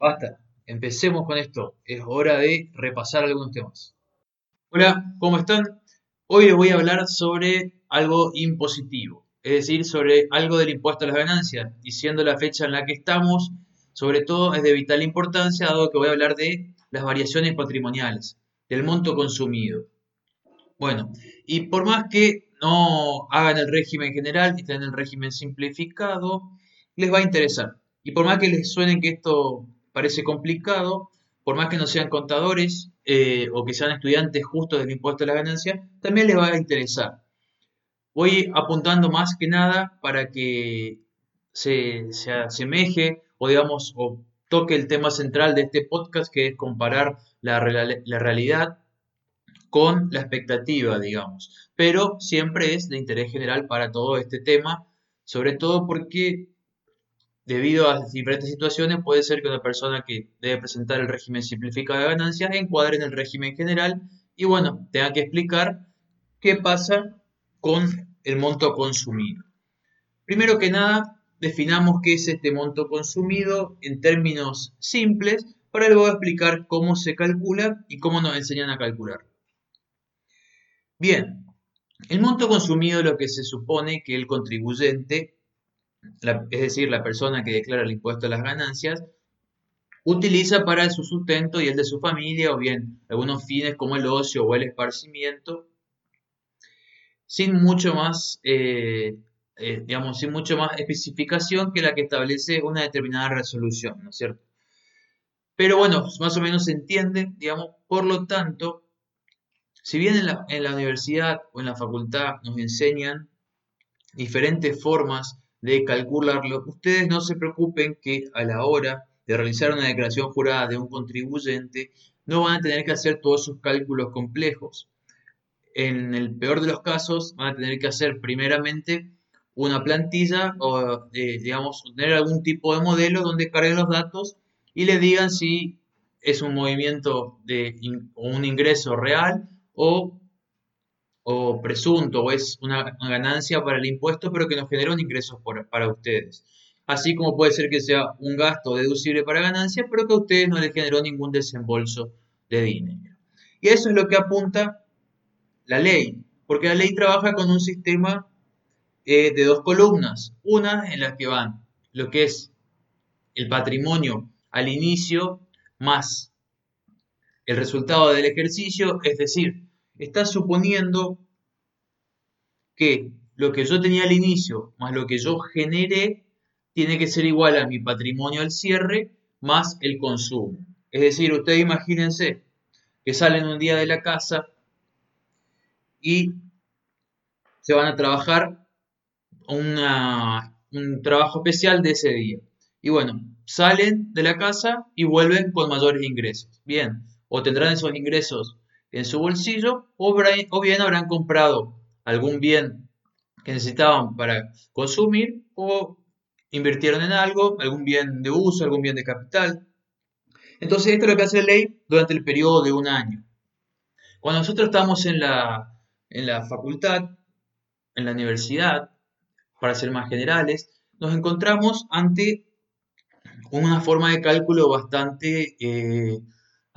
Basta, empecemos con esto. Es hora de repasar algunos temas. Hola, ¿cómo están? Hoy les voy a hablar sobre algo impositivo, es decir, sobre algo del impuesto a las ganancias. Y siendo la fecha en la que estamos, sobre todo es de vital importancia, dado que voy a hablar de las variaciones patrimoniales, del monto consumido. Bueno, y por más que no hagan el régimen general y en el régimen simplificado, les va a interesar. Y por más que les suene que esto parece complicado, por más que no sean contadores eh, o que sean estudiantes justos del impuesto a la ganancia, también les va a interesar. Voy apuntando más que nada para que se, asemeje o digamos o toque el tema central de este podcast que es comparar la, la realidad con la expectativa, digamos. Pero siempre es de interés general para todo este tema, sobre todo porque debido a diferentes situaciones puede ser que una persona que debe presentar el régimen simplificado de ganancias encuadre en el régimen general y bueno, tenga que explicar qué pasa con el monto consumido. Primero que nada, definamos qué es este monto consumido en términos simples para luego explicar cómo se calcula y cómo nos enseñan a calcular. Bien, el monto consumido es lo que se supone que el contribuyente, es decir, la persona que declara el impuesto a las ganancias, utiliza para su sustento y el de su familia, o bien algunos fines como el ocio o el esparcimiento, sin mucho más, eh, eh, digamos, sin mucho más especificación que la que establece una determinada resolución, ¿no es cierto? Pero bueno, más o menos se entiende, digamos, por lo tanto, si bien en la, universidad o en la facultad nos enseñan diferentes formas de calcularlo, ustedes no se preocupen que a la hora de realizar una declaración jurada de un contribuyente no van a tener que hacer todos sus cálculos complejos. En el peor de los casos van a tener que hacer primeramente una plantilla o eh, digamos tener algún tipo de modelo donde carguen los datos y le digan si es un movimiento de o un ingreso real o, presunto o es una, ganancia para el impuesto, pero que nos genera un ingreso para ustedes. Así como puede ser que sea un gasto deducible para ganancia, pero que a ustedes no les generó ningún desembolso de dinero. Y eso es lo que apunta la ley, porque la ley trabaja con un sistema eh, de dos columnas, una en la que van lo que es el patrimonio al inicio más el resultado del ejercicio, es decir, está suponiendo que lo que yo tenía al inicio más lo que yo generé tiene que ser igual a mi patrimonio al cierre más el consumo. Es decir, ustedes imagínense que salen un día de la casa y se van a trabajar un trabajo especial de ese día. Y bueno, salen de la casa y vuelven con mayores ingresos. Bien, o tendrán esos ingresos en su bolsillo o, bien habrán comprado algún bien que necesitaban para consumir o invirtieron en algo, algún bien de uso, algún bien de capital. Entonces esto es lo que hace la ley durante el periodo de un año. Cuando nosotros estamos en la, en la facultad, en la universidad, para ser más generales, nos encontramos ante una forma de cálculo bastante eh,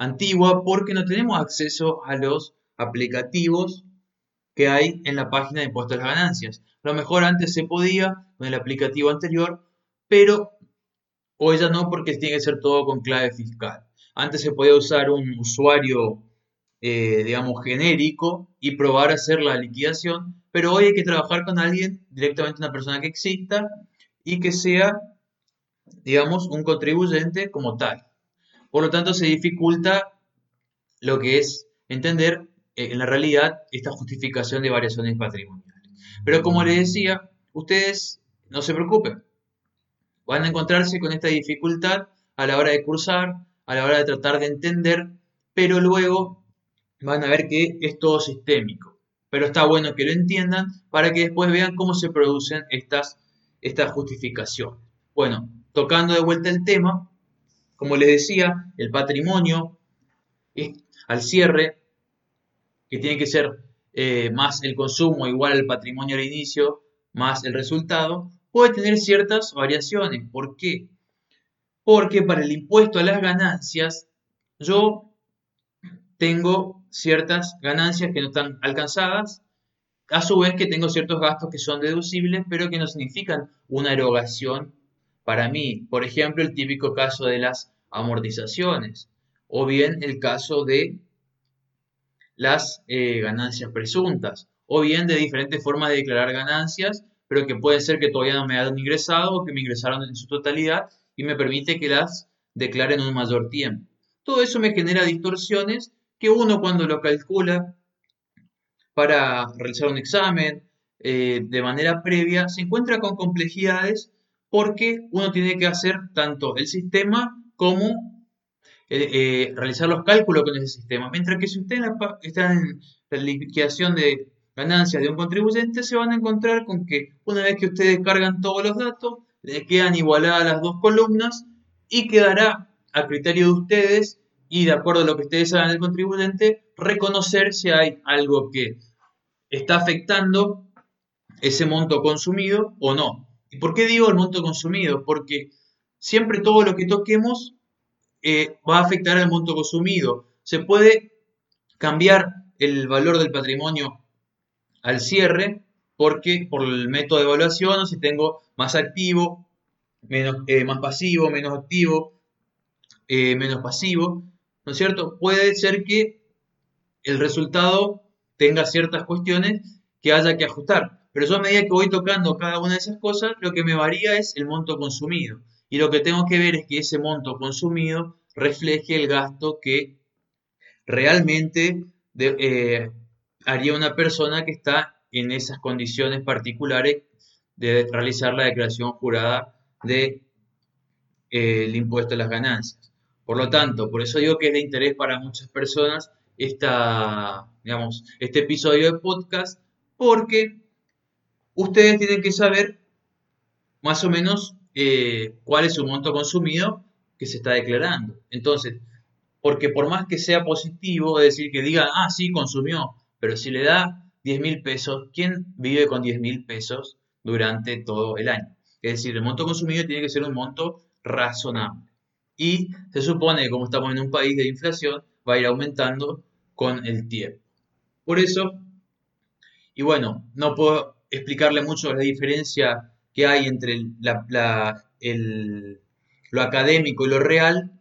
antigua porque no tenemos acceso a los aplicativos que hay en la página de impuestos a las ganancias. A lo mejor antes se podía con el aplicativo anterior, pero hoy ya no porque tiene que ser todo con clave fiscal. Antes se podía usar un usuario, eh, digamos, genérico y probar a hacer la liquidación, pero hoy hay que trabajar con alguien, directamente una persona que exista y que sea, digamos, un contribuyente como tal. Por lo tanto, se dificulta lo que es entender eh, en la realidad esta justificación de variaciones patrimoniales. Pero como les decía, ustedes no se preocupen. Van a encontrarse con esta dificultad a la hora de cursar, a la hora de tratar de entender, pero luego van a ver que es todo sistémico. Pero está bueno que lo entiendan para que después vean cómo se producen estas, estas justificaciones. Bueno, tocando de vuelta el tema, como les decía, el patrimonio al cierre, que tiene que ser eh, más el consumo igual al patrimonio al inicio, más el resultado, puede tener ciertas variaciones. ¿Por qué? Porque para el impuesto a las ganancias, yo tengo ciertas ganancias que no están alcanzadas, a su vez que tengo ciertos gastos que son deducibles, pero que no significan una erogación para mí. Por ejemplo, el típico caso de las amortizaciones, o bien el caso de las eh, ganancias presuntas, o bien de diferentes formas de declarar ganancias, pero que puede ser que todavía no me hayan ingresado o que me ingresaron en su totalidad y me permite que las declare en un mayor tiempo. Todo eso me genera distorsiones que uno cuando lo calcula para realizar un examen eh, de manera previa se encuentra con complejidades porque uno tiene que hacer tanto el sistema como eh, eh, realizar los cálculos con ese sistema. Mientras que si usted está en la liquidación de ganancias de un contribuyente, se van a encontrar con que una vez que ustedes cargan todos los datos, le quedan igualadas las dos columnas y quedará a criterio de ustedes y de acuerdo a lo que ustedes hagan del contribuyente, reconocer si hay algo que está afectando ese monto consumido o no. ¿Y por qué digo el monto consumido? Porque siempre todo lo que toquemos eh, va a afectar al monto consumido. Se puede cambiar el valor del patrimonio al cierre porque por el método de evaluación, si tengo más activo, menos, eh, más pasivo, menos activo, eh, menos pasivo, ¿no es cierto? Puede ser que el resultado tenga ciertas cuestiones que haya que ajustar. Pero yo a medida que voy tocando cada una de esas cosas, lo que me varía es el monto consumido. Y lo que tengo que ver es que ese monto consumido refleje el gasto que realmente eh, haría una persona que está en esas condiciones particulares de realizar la declaración jurada del de, eh, impuesto a las ganancias. Por lo tanto, por eso digo que es de interés para muchas personas esta, digamos, este episodio de podcast, porque ustedes tienen que saber más o menos eh, cuál es su monto consumido que se está declarando. Entonces, porque por más que sea positivo, es decir, que diga, ah, sí, consumió, pero si le da 10 mil pesos, ¿quién vive con 10 mil pesos durante todo el año? Es decir, el monto consumido tiene que ser un monto razonable. Y se supone que como estamos en un país de inflación, va a ir aumentando con el tiempo. Por eso, y bueno, no puedo explicarle mucho la diferencia que hay entre lo académico y lo real,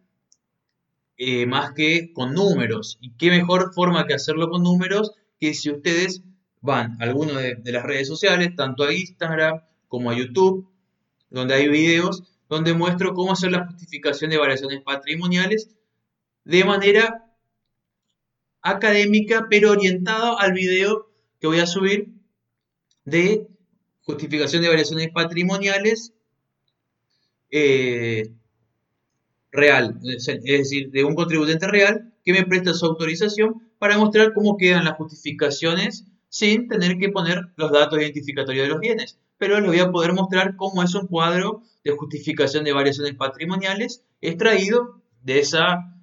eh, más que con números. Y qué mejor forma que hacerlo con números que si ustedes van a alguna de, de las redes sociales, tanto a Instagram como a YouTube, donde hay videos donde muestro cómo hacer la justificación de variaciones patrimoniales de manera académica, pero orientada al video que voy a subir de justificación de variaciones patrimoniales eh, real, es decir, de un contribuyente real que me presta su autorización para mostrar cómo quedan las justificaciones sin tener que poner los datos identificatorios de los bienes. Pero les voy a poder mostrar cómo es un cuadro de justificación de variaciones patrimoniales extraído de esa,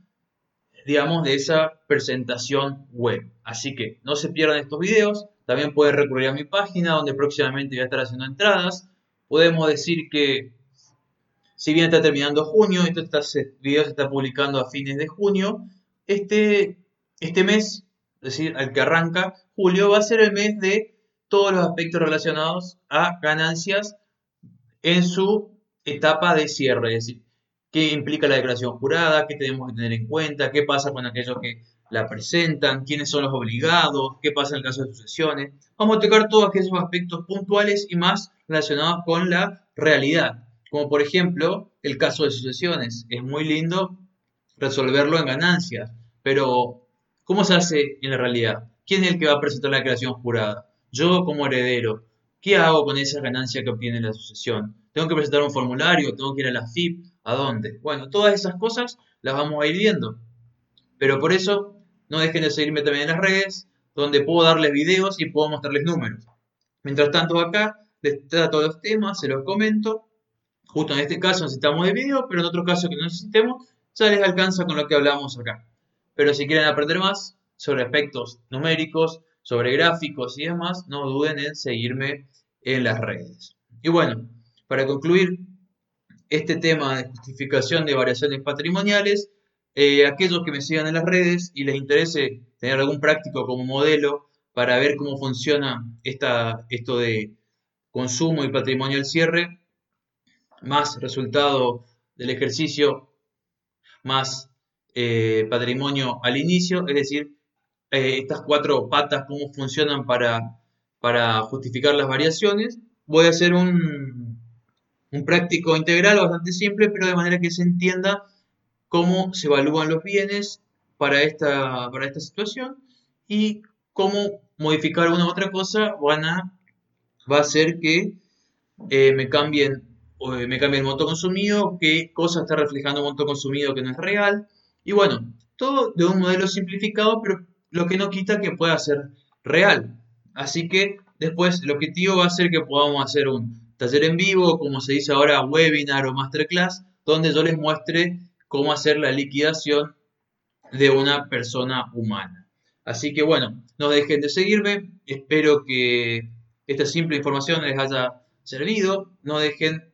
digamos, de esa presentación web. Así que no se pierdan estos videos. También pueden recurrir a mi página donde próximamente voy a estar haciendo entradas. Podemos decir que si bien está terminando junio, este video se está publicando a fines de junio, este, este mes, es decir, al que arranca julio, va a ser el mes de todos los aspectos relacionados a ganancias en su etapa de cierre, es decir, qué implica la declaración jurada, qué tenemos que tener en cuenta, qué pasa con aquellos que la presentan, quiénes son los obligados, qué pasa en el caso de sucesiones. Vamos a tocar todos aquellos aspectos puntuales y más relacionados con la realidad, como por ejemplo el caso de sucesiones. Es muy lindo resolverlo en ganancias, pero ¿cómo se hace en la realidad? ¿Quién es el que va a presentar la declaración jurada? Yo como heredero. ¿Qué hago con esa ganancia que obtiene la sucesión? tengo que presentar un formulario, tengo que ir a la FIP, ¿a dónde? Bueno, todas esas cosas las vamos a ir viendo. Pero por eso no dejen de seguirme también en las redes, donde puedo darles videos y puedo mostrarles números. Mientras tanto acá les trato los temas, se los comento. Justo en este caso necesitamos de video, pero en otro caso que no necesitemos, ya les alcanza con lo que hablamos acá. Pero si quieren aprender más sobre aspectos numéricos, sobre gráficos y demás, no duden en seguirme en las redes. Y bueno, para concluir, este tema de justificación de variaciones patrimoniales. Eh, aquellos que me sigan en las redes y les interese tener algún práctico como modelo para ver cómo funciona esta, esto de consumo y patrimonio al cierre, más resultado del ejercicio, más eh, patrimonio al inicio, es decir, eh, estas cuatro patas, cómo funcionan para, para justificar las variaciones. Voy a hacer un, un práctico integral bastante simple, pero de manera que se entienda cómo se evalúan los bienes para esta, para esta situación y cómo modificar una u otra cosa van a, va a hacer que eh, me cambien me cambie el monto consumido, qué cosa está reflejando el monto consumido que no es real. Y bueno, todo de un modelo simplificado, pero lo que no quita que pueda ser real. Así que después el objetivo va a ser que podamos hacer un taller en vivo, como se dice ahora, webinar o masterclass, donde yo les muestre cómo hacer la liquidación de una persona humana. Así que bueno, no dejen de seguirme, espero que esta simple información les haya servido, no dejen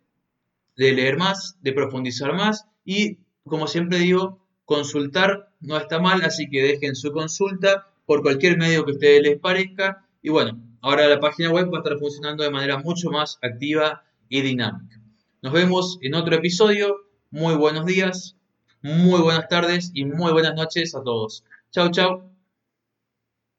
de leer más, de profundizar más. Y como siempre digo, consultar no está mal, así que dejen su consulta por cualquier medio que a ustedes les parezca. Y bueno, ahora la página web va a estar funcionando de manera mucho más activa y dinámica. Nos vemos en otro episodio, muy buenos días, muy buenas tardes y muy buenas noches a todos. Chao, chao.